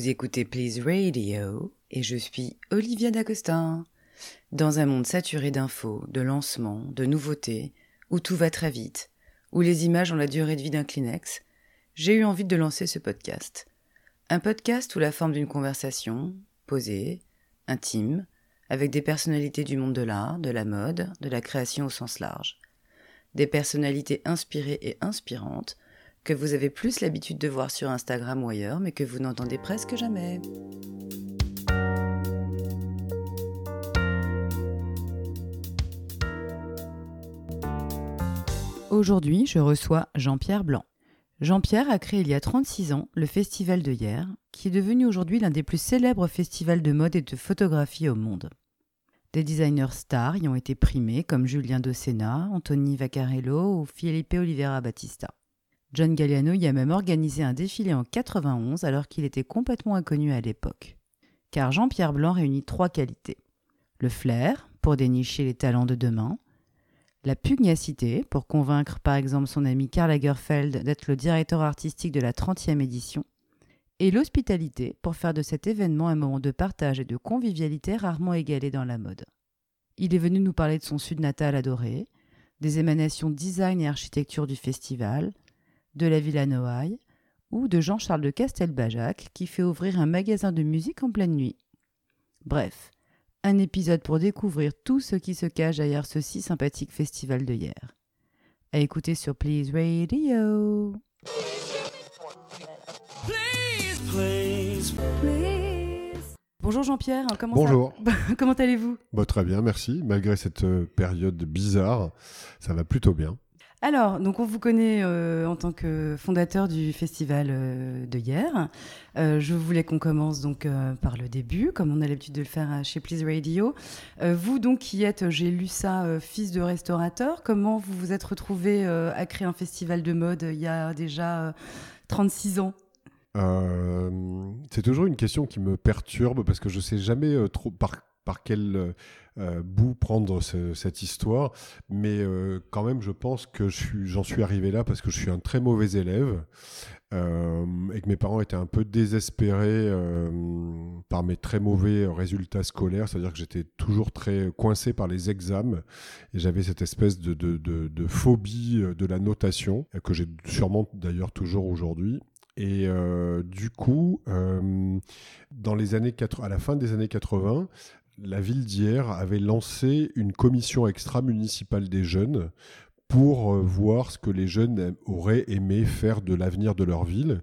Vous écoutez Please Radio et je suis Olivia D'Agostin. Dans un monde saturé d'infos, de lancements, de nouveautés, où tout va très vite, où les images ont la durée de vie d'un Kleenex, j'ai eu envie de lancer ce podcast. Un podcast sous la forme d'une conversation, posée, intime, avec des personnalités du monde de l'art, de la mode, de la création au sens large. Des personnalités inspirées et inspirantes que vous avez plus l'habitude de voir sur Instagram ou ailleurs, mais que vous n'entendez presque jamais. Aujourd'hui, je reçois Jean-Pierre Blanc. Jean-Pierre a créé il y a 36 ans le Festival de Hier, qui est devenu aujourd'hui l'un des plus célèbres festivals de mode et de photographie au monde. Des designers stars y ont été primés comme Julien Docena, Anthony Vaccarello ou Felipe Oliveira Batista. John Galliano y a même organisé un défilé en 91 alors qu'il était complètement inconnu à l'époque. Car Jean-Pierre Blanc réunit trois qualités. Le flair, pour dénicher les talents de demain, la pugnacité, pour convaincre par exemple son ami Karl Lagerfeld d'être le directeur artistique de la 30e édition, et l'hospitalité, pour faire de cet événement un moment de partage et de convivialité rarement égalé dans la mode. Il est venu nous parler de son sud natal adoré, des émanations design et architecture du festival, de la Villa Noailles ou de Jean-Charles de Castelbajac qui fait ouvrir un magasin de musique en pleine nuit. Bref, un épisode pour découvrir tout ce qui se cache derrière ce si sympathique festival de hier. À écouter sur Please Radio. Bonjour Jean-Pierre, comment, Bonjour. comment allez-vous? Bah, Très bien, merci. Malgré cette euh, période bizarre, ça va plutôt bien. Alors, donc on vous connaît euh, en tant que fondateur du festival euh, de hier. Euh, je voulais qu'on commence donc par le début, comme on a l'habitude de le faire chez Please Radio. vous donc qui êtes, j'ai lu ça, fils de restaurateur, comment vous vous êtes retrouvé à créer un festival de mode il y a déjà 36 ans? C'est toujours une question qui me perturbe parce que je sais jamais trop par par quel euh, bout prendre cette histoire. Mais euh, quand même, je pense que j'en suis, arrivé là parce que je suis un très mauvais élève. Euh, et que mes parents étaient un peu désespérés par mes très mauvais résultats scolaires, c'est-à-dire que j'étais toujours très coincé par les examens et j'avais cette espèce de, de, phobie de la notation que j'ai sûrement d'ailleurs toujours aujourd'hui. Et du coup, dans les années à la fin des années 80, la ville d'hier avait lancé une commission extra-municipale des jeunes pour euh, voir ce que les jeunes auraient aimé faire de l'avenir de leur ville.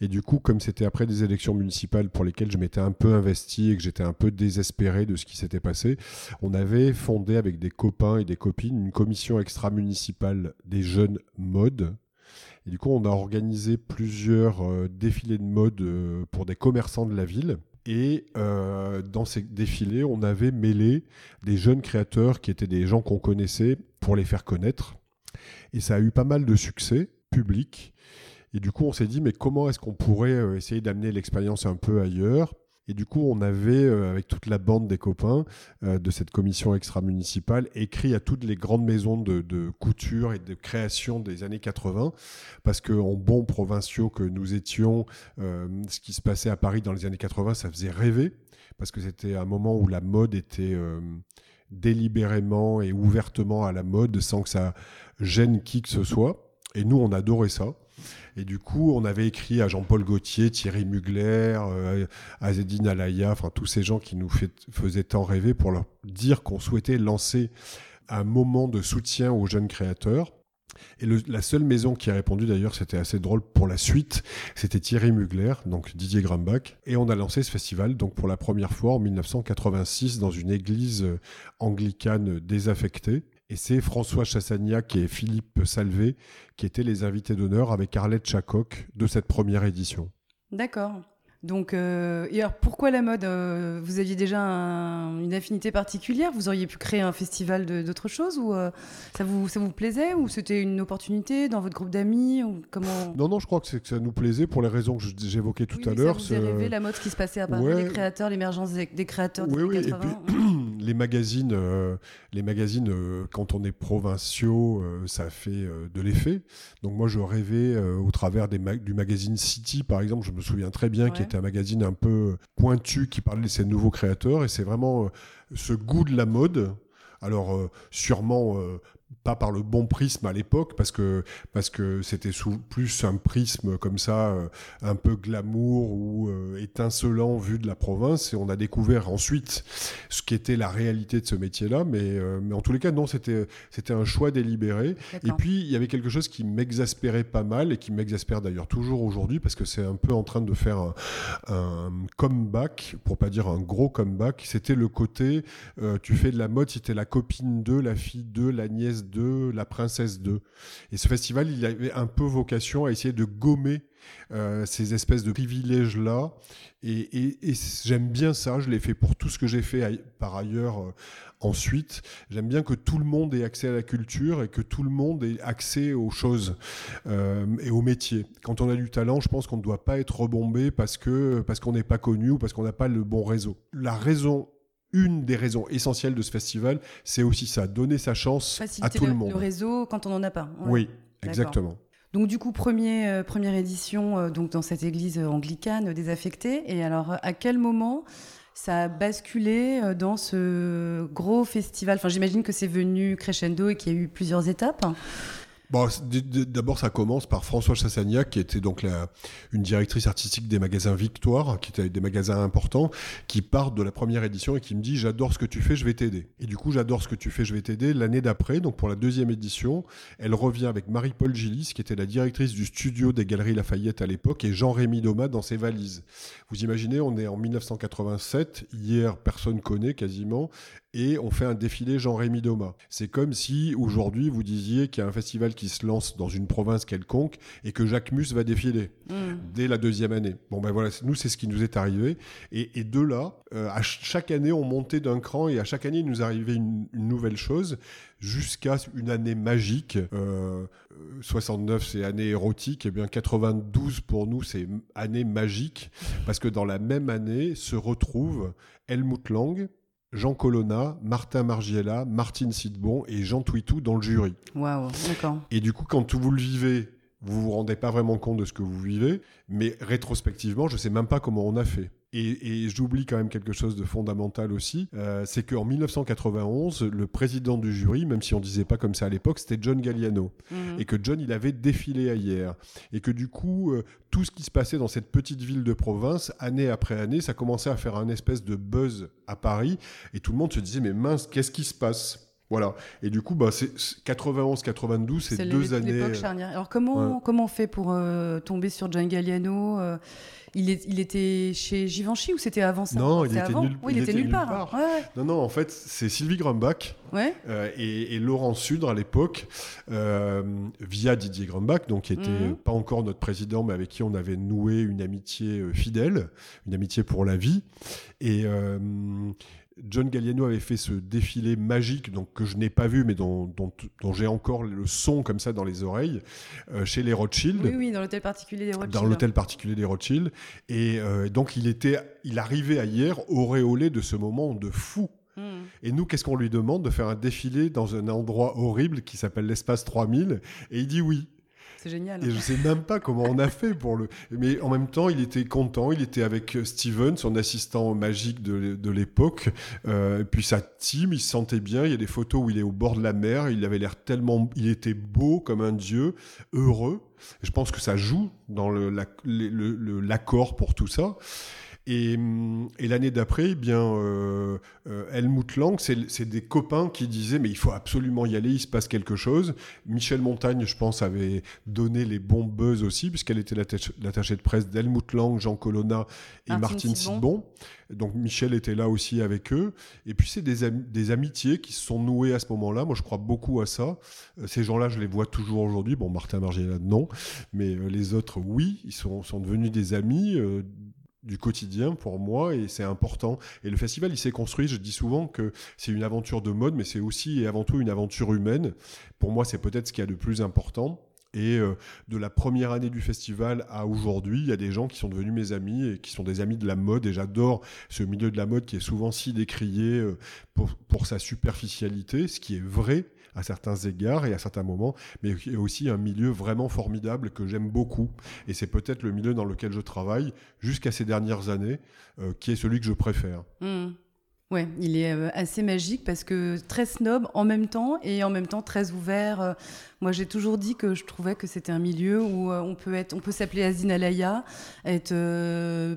Et du coup, comme c'était après des élections municipales pour lesquelles je m'étais un peu investi et que j'étais un peu désespéré de ce qui s'était passé, on avait fondé avec des copains et des copines une commission extra-municipale des jeunes mode. Et du coup, on a organisé plusieurs euh, défilés de mode euh, pour des commerçants de la ville. Et euh, dans ces défilés, on avait mêlé des jeunes créateurs qui étaient des gens qu'on connaissait pour les faire connaître. Et ça a eu pas mal de succès public. Et du coup, on s'est dit, mais comment est-ce qu'on pourrait euh, essayer d'amener l'expérience un peu ailleurs et du coup, on avait, euh, avec toute la bande des copains euh, de cette commission extra-municipale, écrit à toutes les grandes maisons de, couture et de création des années 80, parce qu'en bons provinciaux que nous étions, euh, ce qui se passait à Paris dans les années 80, ça faisait rêver, parce que c'était un moment où la mode était délibérément et ouvertement à la mode, sans que ça gêne qui que ce soit. Et nous, on adorait ça. Et du coup, on avait écrit à Jean-Paul Gaultier, Thierry Mugler, euh, Azedine Alaya, enfin tous ces gens qui nous faisaient tant rêver pour leur dire qu'on souhaitait lancer un moment de soutien aux jeunes créateurs. Et la seule maison qui a répondu, d'ailleurs, c'était assez drôle pour la suite, c'était Thierry Mugler, donc Didier Grambach. Et on a lancé ce festival, donc pour la première fois en 1986, dans une église anglicane désaffectée. Et c'est François Chassagnac et Philippe Salvé qui étaient les invités d'honneur avec Arlette Chacoc de cette première édition. D'accord. Donc, euh, et alors pourquoi la mode euh, Vous aviez déjà une affinité particulière? Vous auriez pu créer un festival d'autres choses ou euh, ça, vous, ça vous plaisait ou c'était une opportunité dans votre groupe d'amis ou comment? Non, non, je crois que, que ça nous plaisait pour les raisons que j'évoquais tout à l'heure. Ça vous rêvé la mode, qui se passait à Paris, les créateurs, l'émergence des, créateurs des oui, oui. Et puis, les magazines, euh, les magazines euh, quand on est provinciaux, euh, ça fait de l'effet. Donc moi, je rêvais au travers des du magazine City, par exemple, je me souviens très bien, qui était un magazine un peu pointu, qui parlait de ces nouveaux créateurs. Et c'est vraiment ce goût de la mode. Alors sûrement pas par le bon prisme à l'époque parce que parce que c'était plus un prisme comme ça euh, un peu glamour ou euh, étincelant vu de la province et on a découvert ensuite ce qu'était la réalité de ce métier-là mais euh, mais en tous les cas non c'était c'était un choix délibéré. Et puis il y avait quelque chose qui m'exaspérait pas mal et qui m'exaspère d'ailleurs toujours aujourd'hui parce que c'est un peu en train de faire un, un, comeback pour pas dire un gros comeback. C'était le côté tu fais de la mode si t'es la copine de la fille de la nièce de La Princesse 2. Et ce festival, il avait un peu vocation à essayer de gommer euh, ces espèces de privilèges-là. Et, j'aime bien ça, je l'ai fait pour tout ce que j'ai fait par ailleurs euh, ensuite. J'aime bien que tout le monde ait accès à la culture et que tout le monde ait accès aux choses euh, et aux métiers. Quand on a du talent, je pense qu'on ne doit pas être rebombé parce que parce qu'on n'est pas connu ou parce qu'on n'a pas le bon réseau. La raison une des raisons essentielles de ce festival, c'est aussi ça, donner sa chance à tout le, monde. Le réseau quand on n'en a pas. Oui, exactement. Donc du coup, premier, euh, première édition euh, donc dans cette église anglicane désaffectée. Et alors, à quel moment ça a basculé euh, dans ce gros festival? Enfin, j'imagine que c'est venu crescendo et qu'il y a eu plusieurs étapes. D'abord, ça commence par François Chassagnac, qui était donc une directrice artistique des magasins Victoire, qui était des magasins importants, qui part de la première édition et qui me dit J'adore ce que tu fais, je vais t'aider. Et du coup, j'adore ce que tu fais, je vais t'aider. L'année d'après, donc pour la deuxième édition, elle revient avec Marie-Paul Gillis, qui était la directrice du studio des Galeries Lafayette à l'époque, et Jean-Rémy Doma dans ses valises. Vous imaginez, on est en 1987, hier, personne connaît quasiment, et on fait un défilé Jean-Rémy Doma. C'est comme si aujourd'hui vous disiez qu'il y a un festival qui se lance dans une province quelconque et que Jacques Mus va défiler mm. dès la deuxième année. Bon ben voilà, nous c'est ce qui nous est arrivé. Et, de là, euh, à chaque année on montait d'un cran et à chaque année il nous arrivait une, nouvelle chose jusqu'à une année magique. 69 euh, c'est année érotique, et bien 92 pour nous c'est année magique parce que dans la même année se retrouvent Helmut Lang, Jean Colonna, Martin Margiela, Martine Sidbon et Jean Twitou dans le jury. Waouh, d'accord. Et du coup, quand vous le vivez, vous vous rendez pas vraiment compte de ce que vous vivez, mais rétrospectivement, je sais même pas comment on a fait. Et, j'oublie quand même quelque chose de fondamental aussi, euh, c'est qu'en 1991, le président du jury, même si on disait pas comme ça à l'époque, c'était John Galliano. Mhm. Et que John, il avait défilé à hier. Et que du coup, euh, tout ce qui se passait dans cette petite ville de province, année après année, ça commençait à faire un espèce de buzz à Paris. Et tout le monde se disait, mais mince, qu'est-ce qui se passe? Voilà. Et du coup, bah, 91-92, c'est deux années. Euh, charnière. Alors comment, comment on fait pour tomber sur John Galliano il, était chez Givenchy ou c'était avant ça? Non, il était, Nul, il, était, nulle part. Non, non, en fait, c'est Sylvie Grumbach euh, et, Laurent Sudre à l'époque, euh, via Didier Grumbach, donc qui était mhm. pas encore notre président, mais avec qui on avait noué une amitié euh, fidèle, une amitié pour la vie. Et John Galliano avait fait ce défilé magique, donc que je n'ai pas vu, mais dont, j'ai encore le son comme ça dans les oreilles, euh, chez les Rothschild. Oui, oui, dans l'hôtel particulier des Rothschild. Dans l'hôtel particulier des Rothschild. Et euh, donc il était, il arrivait à hier auréolé de ce moment de fou. Hmm. Et nous, qu'est-ce qu'on lui demande De faire un défilé dans un endroit horrible qui s'appelle l'espace 3000. Et il dit oui. C'est génial. Et je sais même pas comment on a fait pour le. Mais en même temps, il était content. Il était avec Steven, son assistant magique de, l'époque. Euh, puis sa team, il se sentait bien. Il y a des photos où il est au bord de la mer. Il avait l'air tellement. Il était beau comme un dieu, heureux. je pense que ça joue dans l'accord pour tout ça. Et, l'année d'après, eh bien, euh, euh, Helmut Lang, c'est des copains qui disaient mais il faut absolument y aller, il se passe quelque chose. Michel Montagne, je pense, avait donné les bons buzz aussi, puisqu'elle était l'attachée de presse d'Helmut Lang, Jean Colonna et Martine Sidbon. Donc Michel était là aussi avec eux. Et puis c'est des, des, amitiés qui se sont nouées à ce moment-là. Moi, je crois beaucoup à ça. Euh, ces gens-là, je les vois toujours aujourd'hui. Bon, Martin Margiela, non. Mais les autres, oui. Ils sont, sont devenus des amis du quotidien pour moi et c'est important. Et le festival, il s'est construit, je dis souvent que c'est une aventure de mode, mais c'est aussi et avant tout une aventure humaine. Pour moi, c'est peut-être ce qu'il y a de plus important. Et euh, de la première année du festival à aujourd'hui, il y a des gens qui sont devenus mes amis et qui sont des amis de la mode. Et j'adore ce milieu de la mode qui est souvent si décrié euh, pour, pour, sa superficialité, ce qui est vrai à certains égards et à certains moments, mais est aussi un milieu vraiment formidable que j'aime beaucoup. Et c'est peut-être le milieu dans lequel je travaille jusqu'à ces dernières années, euh, qui est celui que je préfère. Mmh. Ouais, il est euh, assez magique parce que très snob en même temps et en même temps très ouvert. Euh, moi, j'ai toujours dit que je trouvais que c'était un milieu où euh, on peut être, on peut s'appeler Azine Alaya, être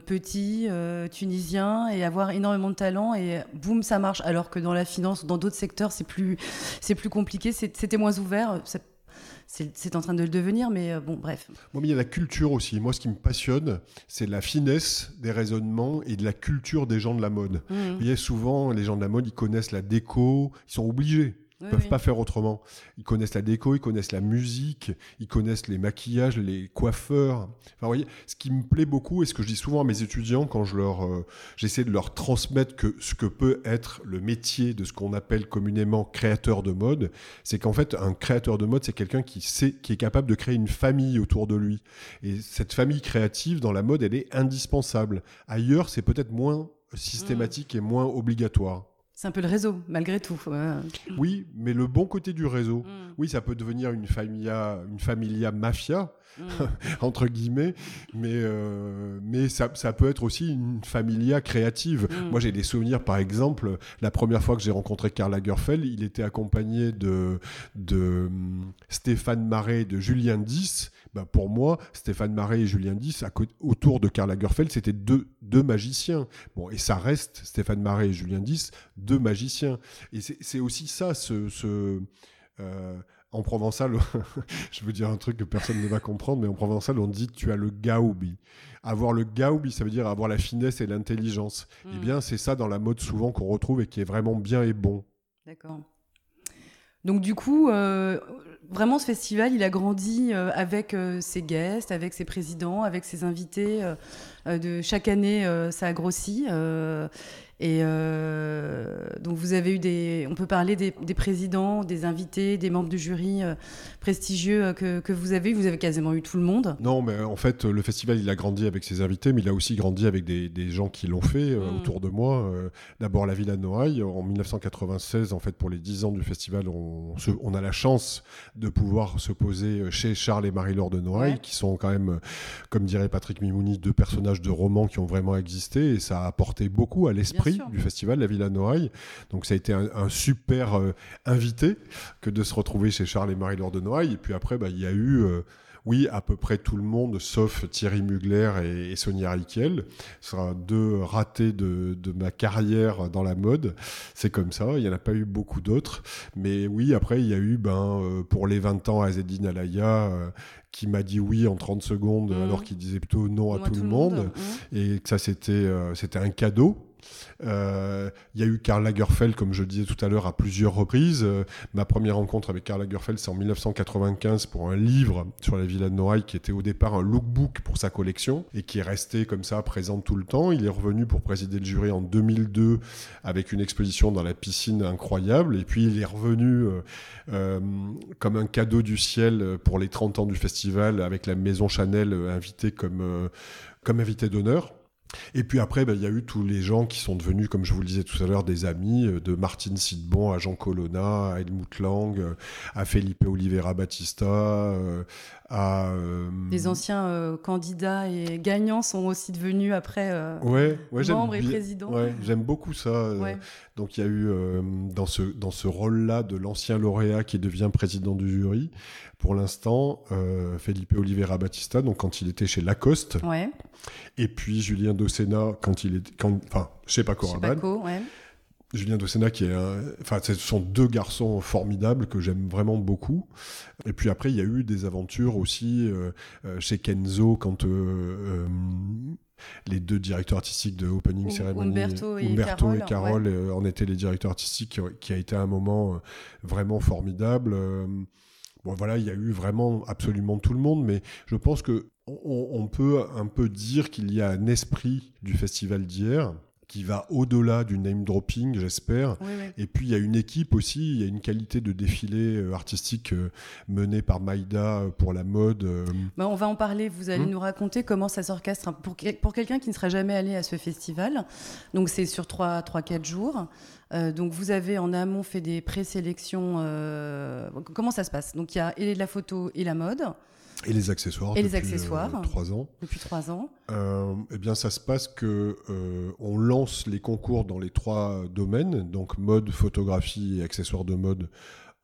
petit, tunisien et avoir énormément de talent et boum, ça marche. Alors que dans la finance, dans d'autres secteurs, c'est plus, c'est plus compliqué. C'était moins ouvert c'est en train de le devenir, mais euh, bon, bref. Bon, mais il y a la culture aussi. Moi, ce qui me passionne, c'est la finesse des raisonnements et de la culture des gens de la mode. Mmh. Vous voyez, souvent, les gens de la mode, ils connaissent la déco, ils sont obligés. Ils ne peuvent pas faire autrement. Ils connaissent la déco, ils connaissent la musique, ils connaissent les maquillages, les coiffeurs. Enfin, vous voyez, ce qui me plaît beaucoup et ce que je dis souvent à mes étudiants quand je leur, euh, j'essaie de leur transmettre que ce que peut être le métier de ce qu'on appelle communément créateur de mode, c'est qu'en fait, un créateur de mode, c'est quelqu'un qui sait, qui est capable de créer une famille autour de lui. Et cette famille créative dans la mode, elle est indispensable. Ailleurs, c'est peut-être moins systématique et moins obligatoire. C'est un peu le réseau, malgré tout. Oui, mais le bon côté du réseau. Mm. Oui, ça peut devenir une familia, une familia mafia, mm. entre guillemets, mais, euh, mais ça, ça, peut être aussi une familia créative. Mm. Moi, j'ai des souvenirs, par exemple, la première fois que j'ai rencontré Karl Lagerfeld, il était accompagné de, de Stéphane Marais et de Julien Dix. Bah, pour moi, Stéphane Marais et Julien Dix, autour de Karl Lagerfeld, c'était deux, deux magiciens. Bon, et ça reste, Stéphane Marais et Julien Dix, deux magiciens. Et c'est aussi ça, ce... ce euh, en provençal, je veux dire un truc que personne ne va comprendre, mais en provençal, on dit tu as le gaoubi. Avoir le gaoubi, ça veut dire avoir la finesse et l'intelligence. Et Eh bien, c'est ça dans la mode souvent qu'on retrouve et qui est vraiment bien et bon. D'accord. Donc du coup, euh, vraiment ce festival, il a grandi euh, avec ses guests, avec ses présidents, avec ses invités. de chaque année, ça a grossi. Et euh, donc vous avez eu des, on peut parler des, présidents, des invités, des membres du jury euh, prestigieux euh, que, que, vous avez eu. Vous avez quasiment eu tout le monde. Non, mais en fait le festival il a grandi avec ses invités, mais il a aussi grandi avec des, des gens qui l'ont fait mm. autour de moi. D'abord la Villa Noailles en 1996, en fait pour les 10 ans du festival, on, on a la chance de pouvoir se poser chez Charles et Marie-Laure de Noailles, qui sont quand même, comme dirait Patrick Mimouni, deux personnages de romans qui ont vraiment existé et ça a apporté beaucoup à l'esprit du festival, la Villa Noailles. Donc ça a été un, super euh, invité que de se retrouver chez Charles et Marie-Laure de Noailles. Et puis après, bah, il y a eu... Euh, oui, à peu près tout le monde, sauf Thierry Mugler et, Sonia Riquel. Ce sera deux ratés de, ma carrière dans la mode. C'est comme ça, il n'y en a pas eu beaucoup d'autres. Mais oui, après, il y a eu, ben, euh, pour les 20 ans, Azedine Alaya, qui m'a dit oui en 30 secondes, mmh. alors qu'il disait plutôt non à tout, le monde. Mmh. Et que ça, c'était c'était un cadeau. Euh, il y a eu Karl Lagerfeld, comme je le disais tout à l'heure, à plusieurs reprises. Euh, ma première rencontre avec Karl Lagerfeld, c'est en 1995 pour un livre sur la Villa de Noailles qui était au départ un lookbook pour sa collection et qui est resté comme ça présent tout le temps. Il est revenu pour présider le jury en 2002 avec une exposition dans la piscine incroyable et puis il est revenu euh, comme un cadeau du ciel pour les 30 ans du festival avec la maison Chanel invitée comme, comme invité d'honneur. Et puis après, ben, il y a eu tous les gens qui sont devenus, comme je vous le disais tout à l'heure, des amis, euh, de Martine Sidbon à Jean Colonna, à Helmut Lang, euh, à Felipe Oliveira Batista, euh, à... Les anciens candidats et gagnants sont aussi devenus après ouais, membres et présidents. Ouais, j'aime beaucoup ça. Donc il y a eu dans ce, dans ce rôle-là de l'ancien lauréat qui devient président du jury, pour l'instant, Felipe Oliveira Batista, donc quand il était chez Lacoste. Ouais. Et puis Julien Docena, quand il est. Quand, enfin, chez Paco Rabanne. Ouais. Julien Docena, qui est enfin, ce sont deux garçons formidables que j'aime vraiment beaucoup. Et puis après, il y a eu des aventures aussi euh, euh, chez Kenzo quand euh, les deux directeurs artistiques de Opening Ceremony, Umberto et Carole, et Carole en étaient les directeurs artistiques, qui a été un moment vraiment formidable. Bon, voilà, il y a eu vraiment absolument tout le monde, mais je pense que on, peut un peu dire qu'il y a un esprit du festival d'hier qui va au-delà du name dropping, j'espère. Oui, oui. Et puis il y a une équipe aussi, il y a une qualité de défilé euh, artistique euh, menée par Maïda euh, pour la mode. Bah, on va en parler. Vous allez Hmm. nous raconter comment ça s'orchestre pour, quel- pour quelqu'un qui ne serait jamais allé à ce festival. Donc c'est sur 3-4 jours. Euh, donc vous avez en amont fait des présélections. euh, comment ça se passe? Donc il y a et la photo et la mode et les accessoires. Et les depuis, euh, accessoires. trois ans. depuis 3 ans. Euh, eh bien, ça se passe que euh, on lance les concours dans les trois domaines, donc mode, photographie et accessoires de mode,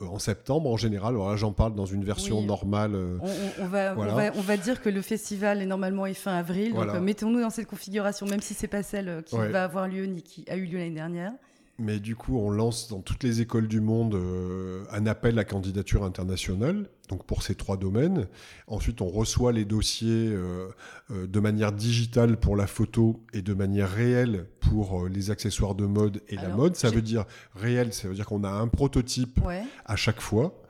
en septembre en général. Alors là, j'en parle dans une version Oui. normale. On, on- on va, Voilà. on, va, on va dire que le festival est normalement est fin avril. Voilà. Donc euh, mettons-nous dans cette configuration, même si c'est pas celle qui Ouais. va avoir lieu ni qui a eu lieu l'année dernière. Mais du coup, on lance dans toutes les écoles du monde euh, un appel à candidature internationale, donc pour ces trois domaines. Ensuite, on reçoit les dossiers euh, euh, de manière digitale pour la photo et de manière réelle pour les accessoires de mode et la mode. Ça veut dire réel, ça veut dire qu'on a un prototype Ouais. à chaque fois.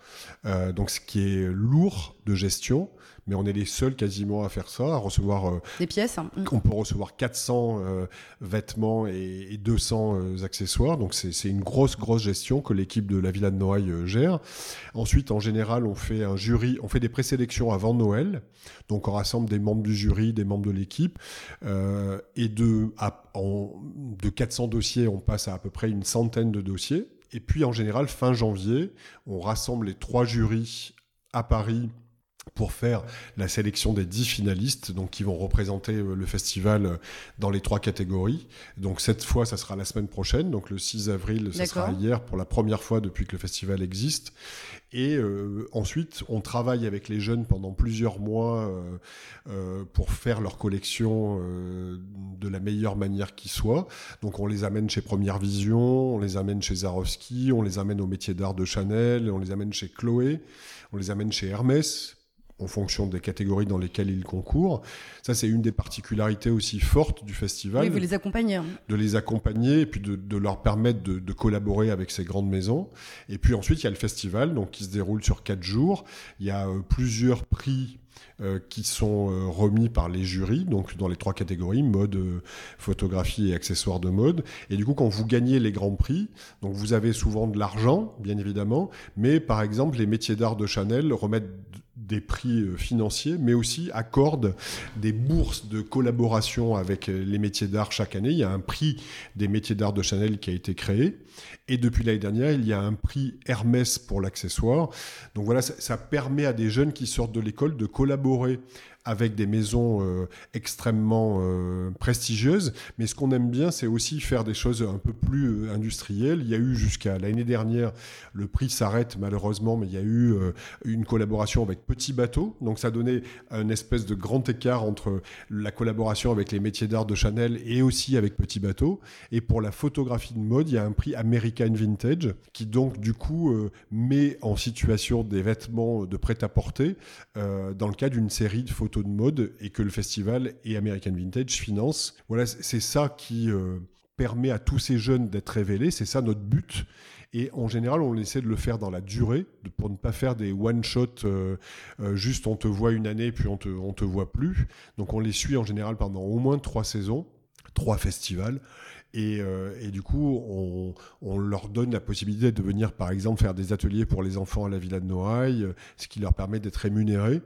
Donc, ce qui est lourd de gestion, mais on est les seuls quasiment à faire ça, à recevoir euh, Des pièces. hein. On peut recevoir 400 euh, vêtements et, et 200 euh, accessoires. Donc c'est une grosse, grosse gestion que l'équipe de la Villa de Noailles gère. Ensuite, en général, on fait un jury, on fait des présélections avant Noël. Donc on rassemble des membres du jury, des membres de l'équipe. Euh, et de, à- en- de 400 dossiers, on passe à à peu près une centaine de dossiers. Et puis en général, fin janvier, on rassemble les trois jurys à Paris pour faire la sélection des 10 finalistes donc qui vont représenter euh, le festival euh, dans les trois catégories. Donc cette fois, ça sera la semaine prochaine, donc le 6 avril, ça sera hier pour la première fois depuis que le festival existe. Et euh, ensuite, on travaille avec les jeunes pendant plusieurs mois euh, euh, pour faire leur collection euh, de la meilleure manière qui soit. Donc on les amène chez Première Vision, on les amène chez Zarowski, on les amène au métier d'art de Chanel, on les amène chez Chloé, on les amène chez Hermès en fonction des catégories dans lesquelles ils concourent. Ça, c'est une des particularités aussi fortes du festival Oui, vous les accompagnez. hein. de les accompagner et puis de, de leur permettre de, de collaborer avec ces grandes maisons. Et puis ensuite, il y a le festival donc, qui se déroule sur quatre jours. Il y a euh, plusieurs prix euh, qui sont euh, remis par les jurys, donc dans les trois catégories, mode, euh, photographie et accessoires de mode. Et du coup, quand vous gagnez les grands prix, donc vous avez souvent de l'argent, bien évidemment, mais par exemple, les métiers d'art de Chanel remettent des prix financiers, mais aussi accordent des bourses de collaboration avec les métiers d'art chaque année. Il y a un prix des métiers d'art de Chanel qui a été créé. Et depuis l'année dernière, il y a un prix Hermès pour l'accessoire. Donc voilà, ça, ça permet à des jeunes qui sortent de l'école de collaborer collaborer avec des maisons euh, extrêmement euh, prestigieuses. Mais ce qu'on aime bien, c'est aussi faire des choses un peu plus euh, industrielles. Il y a eu jusqu'à l'année dernière, le prix s'arrête malheureusement, mais il y a eu une collaboration avec Petit Bateau. Donc ça donnait un espèce de grand écart entre la collaboration avec les métiers d'art de Chanel et aussi avec Petit Bateau. Et pour la photographie de mode, il y a un prix American Vintage qui donc du coup met en situation des vêtements de prêt-à-porter dans le cadre d'une série de photos de mode et que le festival et American Vintage financent. Voilà, c'est ça qui euh, permet à tous ces jeunes d'être révélés, c'est ça notre but. Et en général, on essaie de le faire dans la durée, pour ne pas faire des one-shot, euh, euh, juste on te voit une année, puis on te, on te voit plus. Donc on les suit en général pendant au moins trois saisons, trois festivals. Et, et du coup, on, on leur donne la possibilité de venir, par exemple, faire des ateliers pour les enfants à la Villa de Noailles, ce qui leur permet d'être rémunérés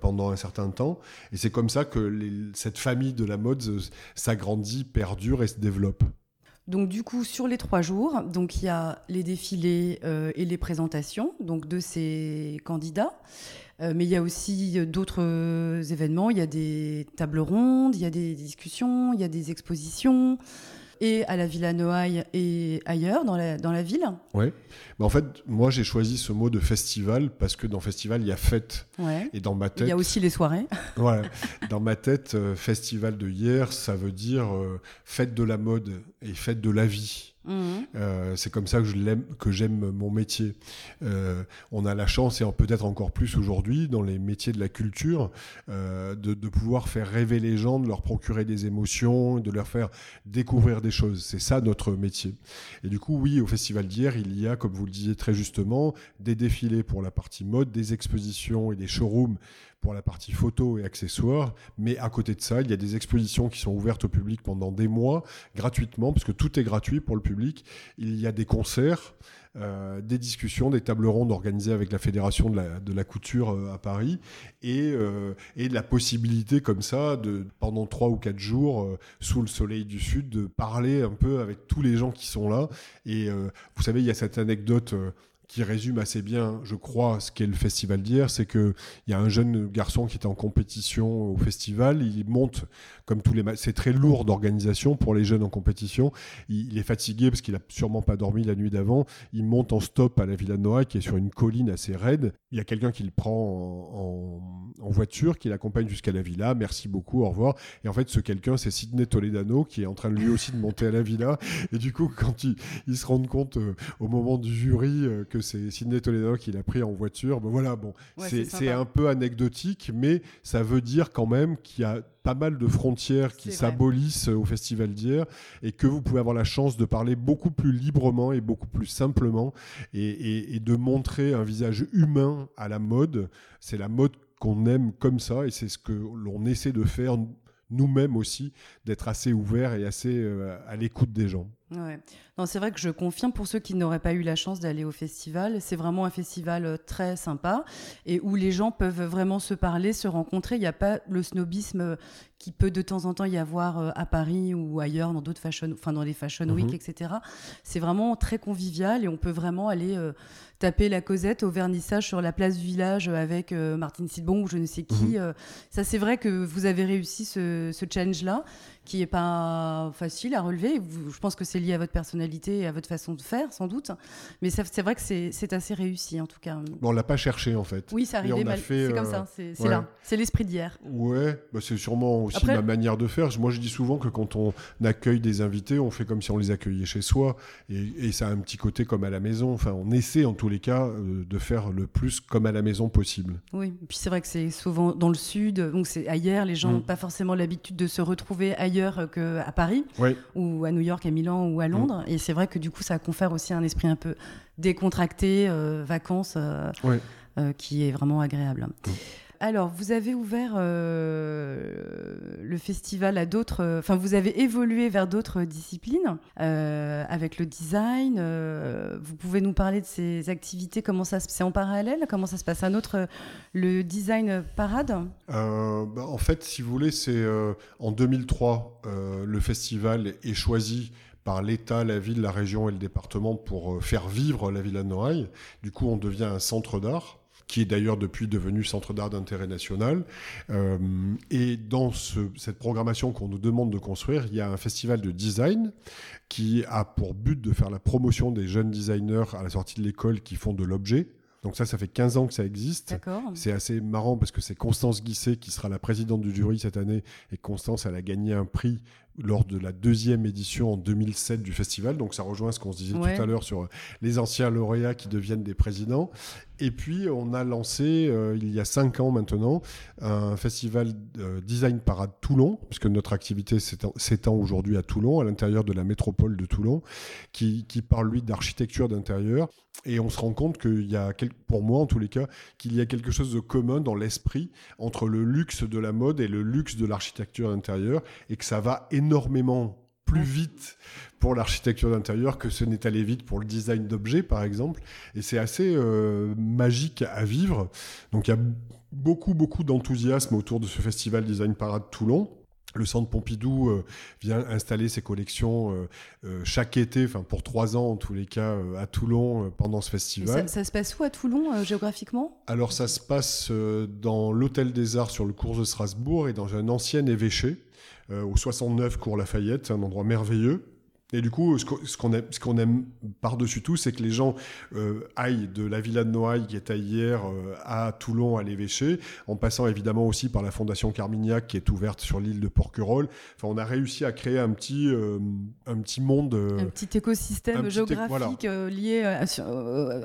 pendant un certain temps. Et c'est comme ça que cette famille de la mode euh, s'agrandit, perdure et se développe. Donc du coup, sur les trois jours, donc il y a les défilés euh, et les présentations donc de ces candidats. Euh, mais il y a aussi euh, d'autres euh, événements. Il y a des tables rondes, il y a des discussions, il y a des expositions. Et à la Villa Noailles et ailleurs dans la, dans la ville. Ouais. Mais en fait, moi, j'ai choisi ce mot de festival parce que dans festival, il y a fête. Ouais. Et dans ma Il tête, y a aussi les soirées. voilà, dans ma tête, euh, festival de hier, ça veut dire euh, fête de la mode et fête de la vie. Mhm. Euh, c'est comme ça que je l'aime, que j'aime mon métier. Euh, on a la chance, et peut-être encore plus aujourd'hui, dans les métiers de la culture, euh, de, de pouvoir faire rêver les gens, de leur procurer des émotions, de leur faire découvrir des choses. C'est ça notre métier. Et du coup, oui, au festival d'hier, il y a, comme vous le disiez très justement, des défilés pour la partie mode, des expositions et des showrooms pour la partie photo et accessoires. Mais à côté de ça, il y a des expositions qui sont ouvertes au public pendant des mois, gratuitement, parce que tout est gratuit pour le public. Il y a des concerts. Euh, des discussions, des tables rondes organisées avec la Fédération de la, couture euh, à Paris et, euh, et la possibilité comme ça, de, pendant trois ou quatre jours, sous le soleil du Sud, de parler un peu avec tous les gens qui sont là. Et vous savez, il y a cette anecdote qui résume assez bien, je crois, ce qu'est le festival d'hier, c'est qu'il y a un jeune garçon qui était en compétition au festival, il monte comme tous les c'est très lourd d'organisation pour les jeunes en compétition, il, est fatigué parce qu'il a sûrement pas dormi la nuit d'avant, il monte en stop à la Villa Noailles qui est sur une colline assez raide, il y a quelqu'un qui le prend en, voiture, qui l'accompagne jusqu'à la villa, merci beaucoup, au revoir, et en fait ce quelqu'un c'est Sidney Toledano qui est en train lui aussi de monter à la villa, et du coup quand il, se rend compte euh, au moment du jury euh, que c'est Sidney Toledo qui l'a pris en voiture. Ben voilà, bon, c'est un peu anecdotique, mais ça veut dire quand même qu'il y a pas mal de frontières qui s'abolissent au festival d'hier et que vous pouvez avoir la chance de parler beaucoup plus librement et beaucoup plus simplement et, et de montrer un visage humain à la mode. C'est la mode qu'on aime comme ça et c'est ce que l'on essaie de faire nous-mêmes aussi, d'être assez ouverts et assez euh, à l'écoute des gens. Non, c'est vrai que je confirme pour ceux qui n'auraient pas eu la chance d'aller au festival, c'est vraiment un festival euh, très sympa et où les gens peuvent vraiment se parler, se rencontrer. Il n'y a pas le snobisme euh, qui peut de temps en temps y avoir euh, à Paris ou ailleurs dans d'autres fashion, enfin dans les fashion week, mhm. etc. C'est vraiment très convivial et on peut vraiment aller taper la causette au vernissage sur la place du village avec Martine Sidbon ou je ne sais qui. Mhm. ça, c'est vrai que vous avez réussi ce, ce challenge-là qui est pas facile à relever. Je pense que c'est lié à votre personnalité et à votre façon de faire, sans doute. Mais c'est vrai que c'est assez réussi, en tout cas. Bon, on l'a pas cherché, en fait. Oui, ça arrivait mal. C'est comme ça, euh, c'est là. C'est l'esprit d'hier. Ouais, bah c'est sûrement aussi ma manière de faire. Moi, je dis souvent que quand on accueille des invités, on fait comme si on les accueillait chez soi. Et, ça a un petit côté comme à la maison. Enfin, on essaie, en tous les cas, euh, de faire le plus comme à la maison possible. Oui, et puis c'est vrai que c'est souvent dans le sud, donc c'est ailleurs, les gens n'ont mm. pas forcément l'habitude de se retrouver ailleurs qu'à Paris, ou à New York, à Milan ou à mm. Londres. Et c'est vrai que du coup, ça confère aussi un esprit un peu décontracté, euh, vacances, euh, euh, qui est vraiment agréable. Mm. Alors, vous avez ouvert euh, le festival à d'autres. Enfin, vous avez évolué vers d'autres disciplines euh, avec le design. Euh, vous pouvez nous parler de ces activités Comment ça se C'est en parallèle Comment ça se passe Un autre, le design parade? Bah, En fait, si vous voulez, c'est en 2003, le festival est choisi par l'État, la ville, la région et le département pour faire vivre la Villa de Noailles. Du coup, on devient un centre d'art qui est d'ailleurs depuis devenu centre d'art d'intérêt national. Euh, et dans cette programmation qu'on nous demande de construire, il y a un festival de design qui a pour but de faire la promotion des jeunes designers à la sortie de l'école qui font de l'objet. Donc ça, ça fait 15 ans que ça existe. C'est assez marrant parce que c'est Constance Guisset qui sera la présidente du jury cette année. Et Constance, elle a gagné un prix lors de la deuxième édition en 2007 du festival. Donc ça rejoint ce qu'on se disait tout à l'heure sur les anciens lauréats qui deviennent des présidents. Et puis on a lancé, euh, il y a cinq ans maintenant, un festival euh, Design Parade Toulon, puisque notre activité s'étend aujourd'hui à Toulon, à l'intérieur de la métropole de Toulon, qui, parle lui d'architecture d'intérieur. Et on se rend compte qu'il y a, pour moi en tous les cas, qu'il y a quelque chose de commun dans l'esprit entre le luxe de la mode et le luxe de l'architecture d'intérieur, et que ça va énormément plus vite pour l'architecture d'intérieur que ce n'est allé vite pour le design d'objets, par exemple. Et c'est assez euh, magique à vivre. Donc il y a beaucoup, beaucoup d'enthousiasme autour de ce festival Design Parade Toulon. Le Centre Pompidou euh, vient installer ses collections euh, chaque été, enfin pour trois ans en tous les cas, à Toulon pendant ce festival. Ça, se passe où à Toulon géographiquement? Alors ça se passe dans l'Hôtel des Arts sur le cours de Strasbourg et dans un ancien évêché. Euh, au 69 Cours Lafayette, un endroit merveilleux. Et du coup, ce qu'on aime, aime par-dessus tout, c'est que les gens euh, aillent de la Villa de Noailles, qui était hier, euh, à Toulon, à l'évêché, en passant évidemment aussi par la Fondation Carmignac, qui est ouverte sur l'île de Porquerolles. Enfin, on a réussi à créer un petit, un petit monde. un petit écosystème géographique lié à,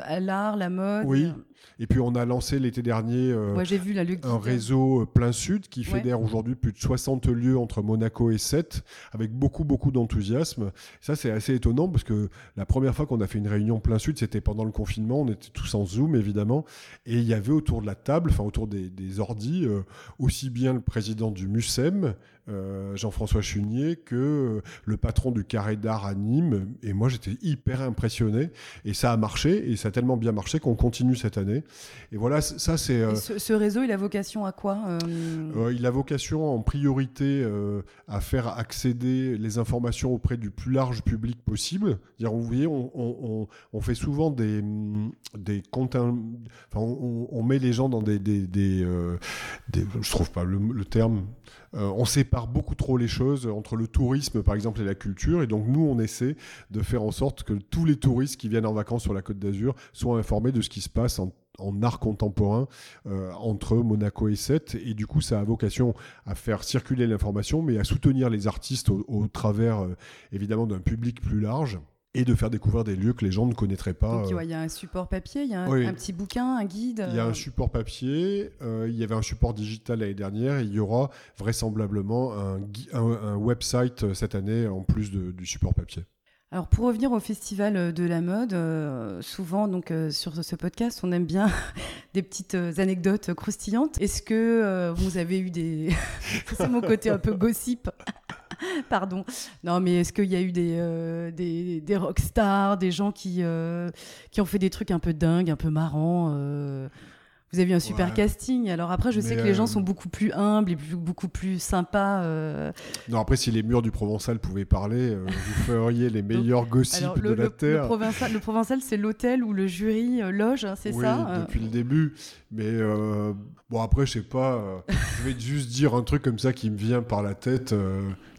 à l'art, la mode. Oui. Et puis on a lancé l'été dernier euh, vu, un réseau plein sud qui fédère aujourd'hui plus de 60 lieux entre Monaco et Sète, avec beaucoup, beaucoup d'enthousiasme. Ça, c'est assez étonnant parce que la première fois qu'on a fait une réunion plein sud, c'était pendant le confinement. On était tous en Zoom, évidemment. Et il y avait autour de la table, enfin autour des, des ordis, euh, aussi bien le président du MUSEM, euh, Jean-François Chunier que euh, le patron du Carré d'Art à Nîmes. Et moi, j'étais hyper impressionné. Et ça a marché, et ça a tellement bien marché qu'on continue cette année. Et voilà, ça, c'est. Euh, ce, réseau, il a vocation à quoi Il a vocation en priorité à faire accéder les informations auprès du plus large public possible. Dire, vous voyez, on, on, fait souvent des, des comptes. Enfin, on, met les gens dans des. des, des, je trouve pas le, le terme. On sépare beaucoup trop les choses entre le tourisme, par exemple, et la culture. Et donc, nous, on essaie de faire en sorte que tous les touristes qui viennent en vacances sur la Côte d'Azur soient informés de ce qui se passe en, art contemporain euh, entre Monaco et Sète. Et du coup, ça a vocation à faire circuler l'information, mais à soutenir les artistes au, travers, euh, évidemment, d'un public plus large et de faire découvrir des lieux que les gens ne connaîtraient pas. Donc, il y a un support papier, il y a un, petit bouquin, un guide. Il y a un euh. support papier, euh, il y avait un support digital l'année dernière, et il y aura vraisemblablement un, un, website euh, cette année en plus du support papier. Alors pour revenir au festival de la mode, souvent donc sur ce podcast, on aime bien des petites anecdotes croustillantes. Est-ce que vous avez eu des c'est mon côté un peu gossip? Pardon. Non, mais est-ce qu'il y a eu des, euh, des, des rockstars, des gens qui, euh, qui ont fait des trucs un peu dingues, un peu marrants euh, vous avez eu un super casting. Alors après, je sais que les gens sont beaucoup plus humbles et beaucoup plus sympas. Non, après, si les murs du Provençal pouvaient parler, vous feriez les meilleurs gossips de la Terre. Le Provençal, le Provençal c'est l'hôtel où le jury loge, hein, c'est ça Oui, depuis le début. Mais bon, après, je sais pas. je vais juste dire un truc comme ça qui me vient par la tête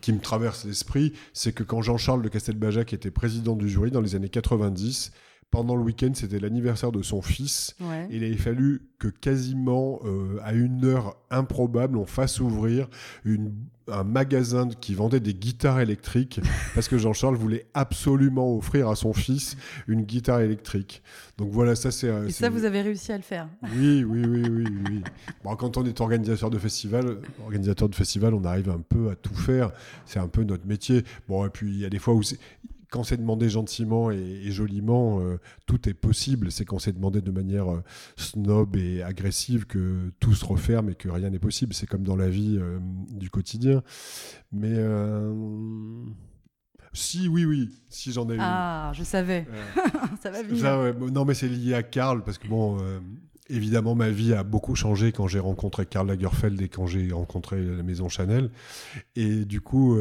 qui me traverse l'esprit, c'est que quand Jean-Charles de Castelbajac était président du jury dans les années 90, pendant le week-end, c'était l'anniversaire de son fils. Il avait fallu que quasiment euh, à une heure improbable, on fasse ouvrir une, un magasin qui vendait des guitares électriques parce que Jean-Charles voulait absolument offrir à son fils une guitare électrique. Donc voilà, ça c'est. Et ça, vous avez réussi à le faire. Oui, oui, oui, oui, oui. Bon, quand on est organisateur de festival, organisateur de festival, on arrive un peu à tout faire. C'est un peu notre métier. Bon, et puis il y a des fois où quand c'est demandé gentiment et, joliment, euh, tout est possible. C'est quand c'est demandé de manière euh, snob et agressive que tout se referme et que rien n'est possible. C'est comme dans la vie euh, du quotidien. Mais si, oui, oui, si j'en ai eu. Ah, je savais. Ça va venir. Non, mais c'est lié à Karl parce que bon. Évidemment, ma vie a beaucoup changé quand j'ai rencontré Karl Lagerfeld et quand j'ai rencontré la maison Chanel. Et du coup,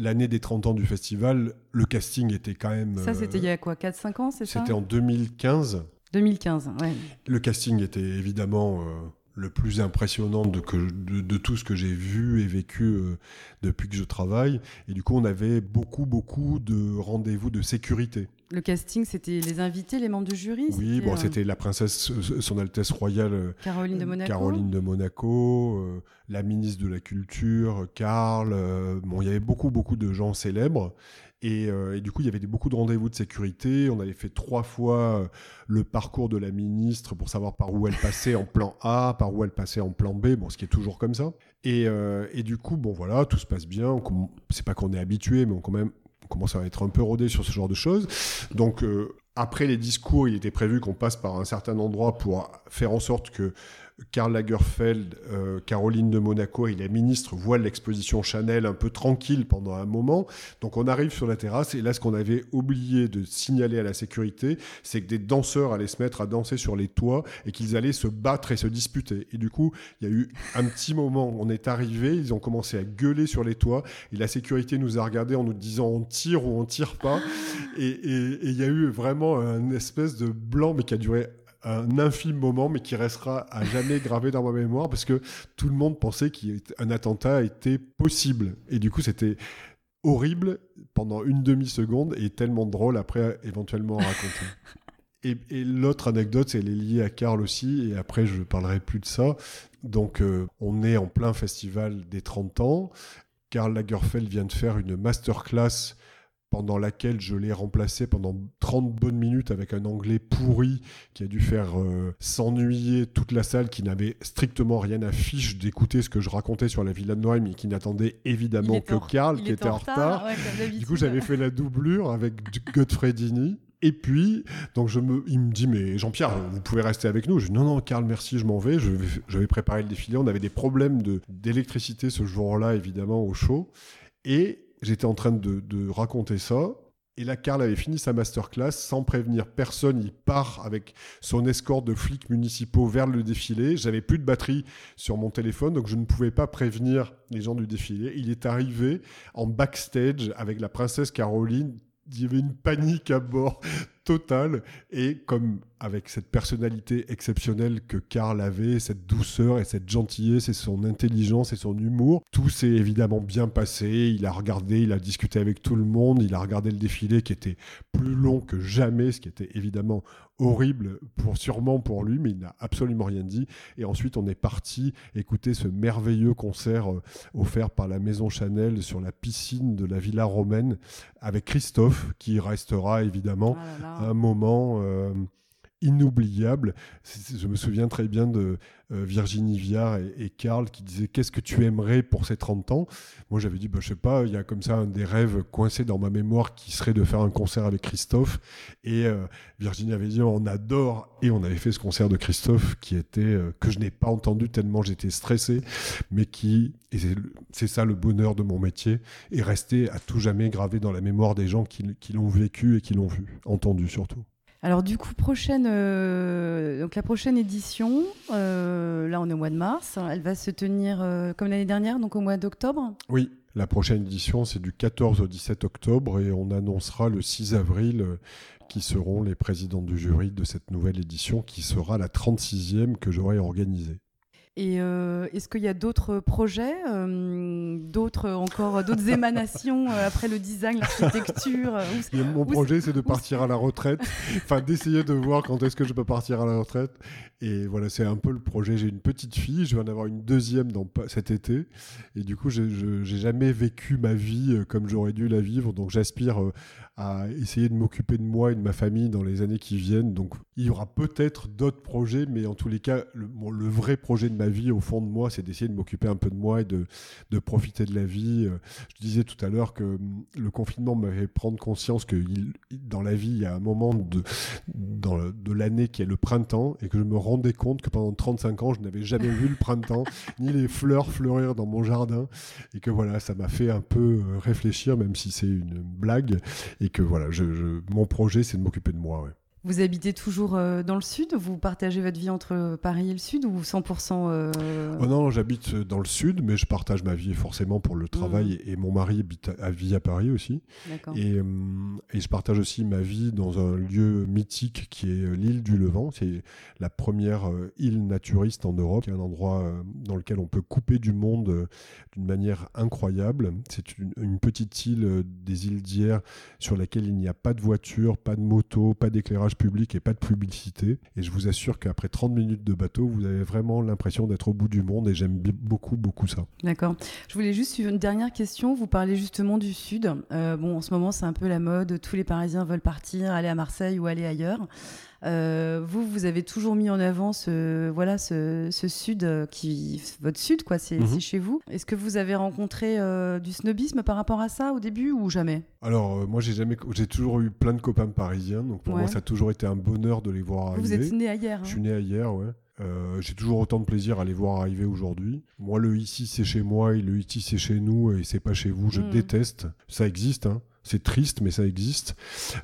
l'année des 30 ans du festival, le casting était quand même. Ça, c'était il y a quoi 4-5 ans, c'est ça? C'était en 2015. 2015, ouais. Le casting était évidemment euh, le plus impressionnant de, que, de, tout ce que j'ai vu et vécu euh, depuis que je travaille. Et du coup, on avait beaucoup, beaucoup de rendez-vous de sécurité. Le casting, c'était les invités, les membres du jury Oui, bon, euh, c'était la princesse, son Altesse royale Caroline de Monaco, Caroline de Monaco la ministre de la Culture, Karl. bon, il y avait beaucoup, beaucoup de gens célèbres. Euh, et, du coup, il y avait beaucoup de rendez-vous de sécurité. On avait fait trois fois euh, le parcours de la ministre pour savoir par où elle passait en plan A, par où elle passait en plan B, bon, ce qui est toujours comme ça. Et, euh, du coup, bon voilà, tout se passe bien. C'est pas qu'on est habitué, mais on, quand même, commence à être un peu rodé sur ce genre de choses. Donc, après les discours, il était prévu qu'on passe par un certain endroit pour faire en sorte que Karl Lagerfeld, euh, Caroline de Monaco et la ministre voient l'exposition Chanel un peu tranquille pendant un moment. Donc on arrive sur la terrasse et là ce qu'on avait oublié de signaler à la sécurité, c'est que des danseurs allaient se mettre à danser sur les toits et qu'ils allaient se battre et se disputer. Et du coup, il y a eu un petit moment, on est arrivé, ils ont commencé à gueuler sur les toits et la sécurité nous a regardé en nous disant on tire ou on tire pas. Et il y a eu vraiment un espèce de blanc mais qui a duré un infime moment, mais qui restera à jamais gravé dans ma mémoire parce que tout le monde pensait qu'un attentat était possible. Et du coup, c'était horrible pendant une demi-seconde et tellement drôle après éventuellement à raconter. et, l'autre anecdote, elle est liée à Karl aussi, et après je parlerai plus de ça. Donc euh, on est en plein festival des 30 ans. Karl Lagerfeld vient de faire une masterclass pendant laquelle je l'ai remplacé pendant 30 bonnes minutes avec un anglais pourri qui a dû faire euh, s'ennuyer toute la salle, qui n'avait strictement rien à fiche d'écouter ce que je racontais sur la Villa de Noël, mais qui n'attendait évidemment que Karl, qui était en retard. du coup, j'avais fait la doublure avec Godfredini. Et puis, donc je me, il me dit, mais Jean-Pierre, vous pouvez rester avec nous. Je dis, non, non, Karl, merci, je m'en vais. Je, je vais préparer le défilé. On avait des problèmes d'électricité ce jour-là, évidemment, au show. Et J'étais en train de, raconter ça. Et là, Karl avait fini sa masterclass sans prévenir personne. Il part avec son escorte de flics municipaux vers le défilé. J'avais plus de batterie sur mon téléphone, donc je ne pouvais pas prévenir les gens du défilé. Il est arrivé en backstage avec la princesse Caroline. Il y avait une panique à bord totale. Et comme avec cette personnalité exceptionnelle que Karl avait, cette douceur et cette gentillesse et son intelligence et son humour. Tout s'est évidemment bien passé. Il a regardé, il a discuté avec tout le monde, il a regardé le défilé qui était plus long que jamais, ce qui était évidemment horrible pour sûrement pour lui, mais il n'a absolument rien dit. Et ensuite, on est parti écouter ce merveilleux concert euh, offert par la Maison Chanel sur la piscine de la Villa Romaine avec Christophe, qui restera évidemment ah un moment. Inoubliable. Je me souviens très bien de euh, Virginie Viard et, Karl qui disaient Qu'est-ce que tu aimerais pour ces 30 ans? Moi, j'avais dit bah, Je sais pas, il y a comme ça un des rêves coincés dans ma mémoire qui serait de faire un concert avec Christophe. Et euh, Virginie avait dit On adore. Et on avait fait ce concert de Christophe qui était, euh, que je n'ai pas entendu tellement j'étais stressé, mais qui, et c'est ça le bonheur de mon métier, est resté à tout jamais gravé dans la mémoire des gens qui l'ont vécu et qui l'ont vu, entendu surtout. Alors du coup, euh, la prochaine édition, euh, là on est au mois de mars, elle va se tenir euh, comme l'année dernière, donc au mois d'octobre? Oui, la prochaine édition c'est du 14 au 17 octobre et on annoncera le 6 avril qui seront les présidents du jury de cette nouvelle édition qui sera la 36e que j'aurai organisée. Et euh, est-ce qu'il y a d'autres projets, euh, d'autres encore, d'autres émanations euh, après le design, l'architecture Mon projet, c'est de partir à la retraite, enfin d'essayer de voir quand est-ce que je peux partir à la retraite. Et voilà, c'est un peu le projet. J'ai une petite fille, je vais en avoir une deuxième dans, cet été. Et du coup, je n'ai jamais vécu ma vie comme j'aurais dû la vivre. Donc j'aspire à essayer de m'occuper de moi et de ma famille dans les années qui viennent. Donc il y aura peut-être d'autres projets, mais en tous les cas, le, le, vrai projet de ma vie, au fond de moi, c'est d'essayer de m'occuper un peu de moi et de, de, profiter de la vie. Euh, je disais tout à l'heure que hum, le confinement m'avait prendre conscience que dans la vie, il y a un moment de, dans de l'année qui est le printemps et que je me rendais compte que pendant 35 ans, je n'avais jamais vu le printemps, ni les fleurs fleurir dans mon jardin. Et que voilà, ça m'a fait un peu euh, réfléchir, même si c'est une blague. Et que voilà, je, mon projet, c'est de m'occuper de moi. Ouais. Vous habitez toujours euh, dans le sud? Vous partagez votre vie entre Paris et le sud ou 100% euh... oh Non, j'habite dans le sud, mais je partage ma vie forcément pour le travail mmh. et mon mari habite à, vit à Paris aussi. Et, euh, et, je partage aussi ma vie dans un lieu mythique qui est l'île du Levant. C'est la première euh, île naturiste en Europe, qui est un endroit dans lequel on peut couper du monde d'une manière incroyable. C'est une, une, petite île des îles d'hier sur laquelle il n'y a pas de voiture, pas de moto, pas d'éclairage public et pas de publicité. Et je vous assure qu'après 30 minutes de bateau, vous avez vraiment l'impression d'être au bout du monde et j'aime beaucoup, beaucoup ça. D'accord. Je voulais juste une dernière question. Vous parlez justement du Sud. Euh, bon, en ce moment, c'est un peu la mode. Tous les Parisiens veulent partir, aller à Marseille ou aller ailleurs. Euh, vous, vous avez toujours mis en avant ce, voilà, ce, sud, euh, qui, votre sud, quoi, c'est mhm. chez vous. Est-ce que vous avez rencontré euh, du snobisme par rapport à ça au début ou jamais? Alors, moi, j'ai jamais, j'ai toujours eu plein de copains parisiens, donc pour moi, ça a toujours été un bonheur de les voir arriver. Vous êtes né ailleurs. Je suis né ailleurs, ouais. j'ai toujours autant de plaisir à les voir arriver aujourd'hui. Moi, le ici, c'est chez moi, et le ici, c'est chez nous, et c'est pas chez vous. Je hmm. déteste. Ça existe, hein. C'est triste, mais ça existe.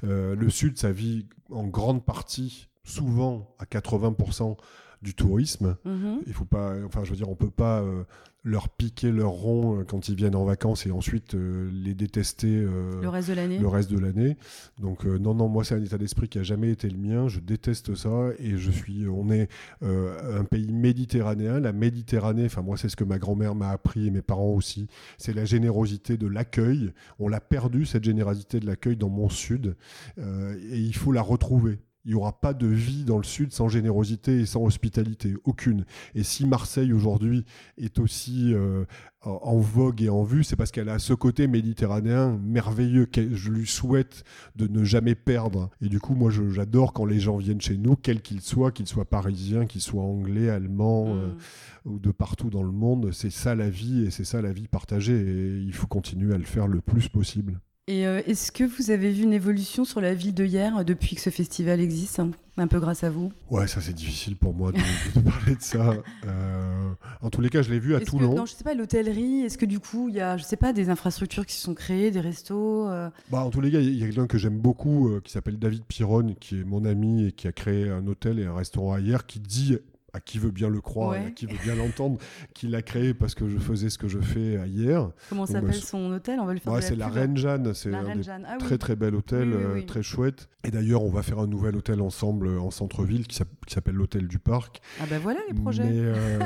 Euh, le Sud, ça vit en grande partie, souvent à 80% du tourisme. Mhm. Il faut pas, enfin, je veux dire, on peut pas euh, leur piquer leur rond euh, quand ils viennent en vacances et ensuite euh, les détester euh, le reste de l'année. Le reste de l'année. Donc non, non, moi c'est un état d'esprit qui a jamais été le mien. Je déteste ça et je suis. On est un pays méditerranéen. La Méditerranée, enfin moi c'est ce que ma grand-mère m'a appris et mes parents aussi. C'est la générosité de l'accueil. On l'a perdu cette générosité de l'accueil dans mon sud et il faut la retrouver il n'y aura pas de vie dans le Sud sans générosité et sans hospitalité, aucune. Et si Marseille aujourd'hui est aussi euh, en vogue et en vue, c'est parce qu'elle a ce côté méditerranéen merveilleux que je lui souhaite de ne jamais perdre. Et du coup, moi, j'adore quand les gens viennent chez nous, quels qu'ils soient, qu'ils soient parisiens, qu'ils soient anglais, allemands euh, mm. ou de partout dans le monde. C'est ça la vie et c'est ça la vie partagée. Et il faut continuer à le faire le plus possible. Et euh, est-ce que vous avez vu une évolution sur la ville de hier euh, depuis que ce festival existe hein, un peu grâce à vous? Ouais, ça c'est difficile pour moi de, parler de ça. Euh, en tous les cas, je l'ai vu à Toulon. non, je sais pas, l'hôtellerie, est-ce que du coup, il y a, je sais pas, des infrastructures qui se sont créées, des restos bah, En tous les cas, il y a quelqu'un que j'aime beaucoup qui s'appelle David Piron, qui est mon ami et qui a créé un hôtel et un restaurant hier, qui dit à qui veut bien le croire à qui veut bien l'entendre, qu'il a créé parce que je faisais ce que je fais hier. Comment s'appelle son hôtel? On va le faire. c'est la, Reine Jeanne. C'est un ah très très bel hôtel, euh, très chouette. Et d'ailleurs, on va faire un nouvel hôtel ensemble euh, en centre-ville qui s'appelle l'hôtel du Parc. Ah ben voilà les projets. Mais, euh,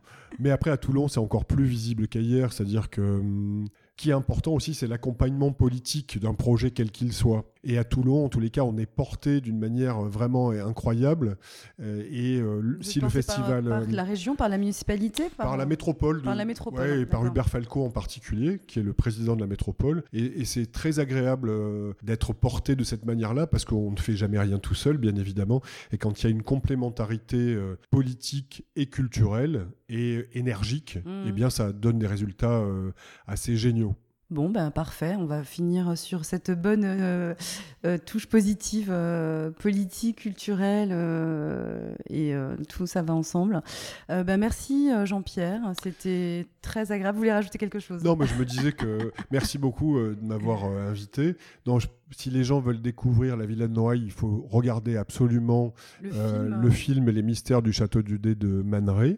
mais après à Toulon, c'est encore plus visible qu'ailleurs, c'est-à-dire que hum, qui est important aussi, c'est l'accompagnement politique d'un projet quel qu'il soit. Et à Toulon, en tous les cas, on est porté d'une manière vraiment incroyable. Euh, et euh, si le festival. Par, par, la région, par la municipalité Par, la métropole. Par la métropole. et par Hubert Falco en particulier, qui est le président de la métropole. Et, c'est très agréable euh, d'être porté de cette manière-là, parce qu'on ne fait jamais rien tout seul, bien évidemment. Et quand il y a une complémentarité politique et culturelle et énergique, mmh. eh bien, ça donne des résultats assez géniaux. Bon, ben parfait. On va finir sur cette bonne euh, euh, touche positive, euh, politique, culturelle, et tout ça va ensemble. ben merci Jean-Pierre. C'était très agréable. Vous voulez rajouter quelque chose? Non, mais je me disais que merci beaucoup de m'avoir invité. Non, si les gens veulent découvrir la Villa de Noailles, il faut regarder absolument le film, le film Les mystères du château du Dé de Man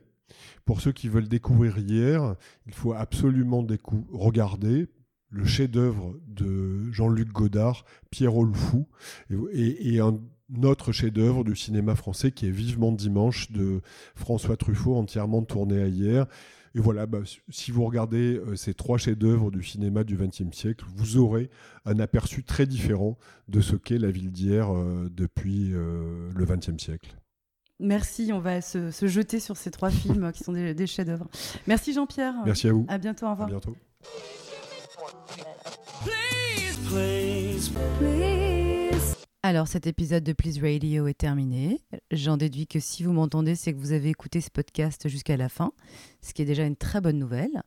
Pour ceux qui veulent découvrir hier, il faut absolument regarder le chef-d'œuvre de Jean-Luc Godard, Pierrot le Fou, et, un autre chef-d'œuvre du cinéma français qui est Vivement Dimanche de François Truffaut, entièrement tourné à hier. Et voilà, bah, si vous regardez euh, ces trois chefs-d'œuvre du cinéma du XXe siècle, vous aurez un aperçu très différent de ce qu'est la ville d'hier euh, depuis euh, le XXe siècle. Merci, on va se, jeter sur ces trois films qui sont des, des chefs-d'œuvre. Merci Jean-Pierre. Merci à vous. À bientôt, au revoir. À bientôt. Alors cet épisode de Please Radio est terminé. J'en déduis que si vous m'entendez, c'est que vous avez écouté ce podcast jusqu'à la fin, ce qui est déjà une très bonne nouvelle.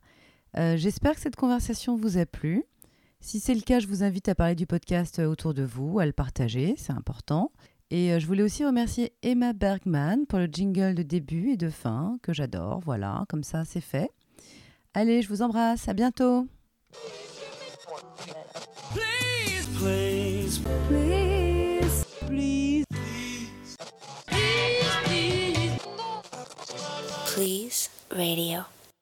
Euh, j'espère que cette conversation vous a plu. Si c'est le cas, je vous invite à parler du podcast autour de vous, à le partager, c'est important. Et euh, je voulais aussi remercier Emma Bergman pour le jingle de début et de fin, que j'adore. Voilà, comme ça c'est fait. Allez, je vous embrasse, à bientôt. Please, please, please, please, please, please, please, radio.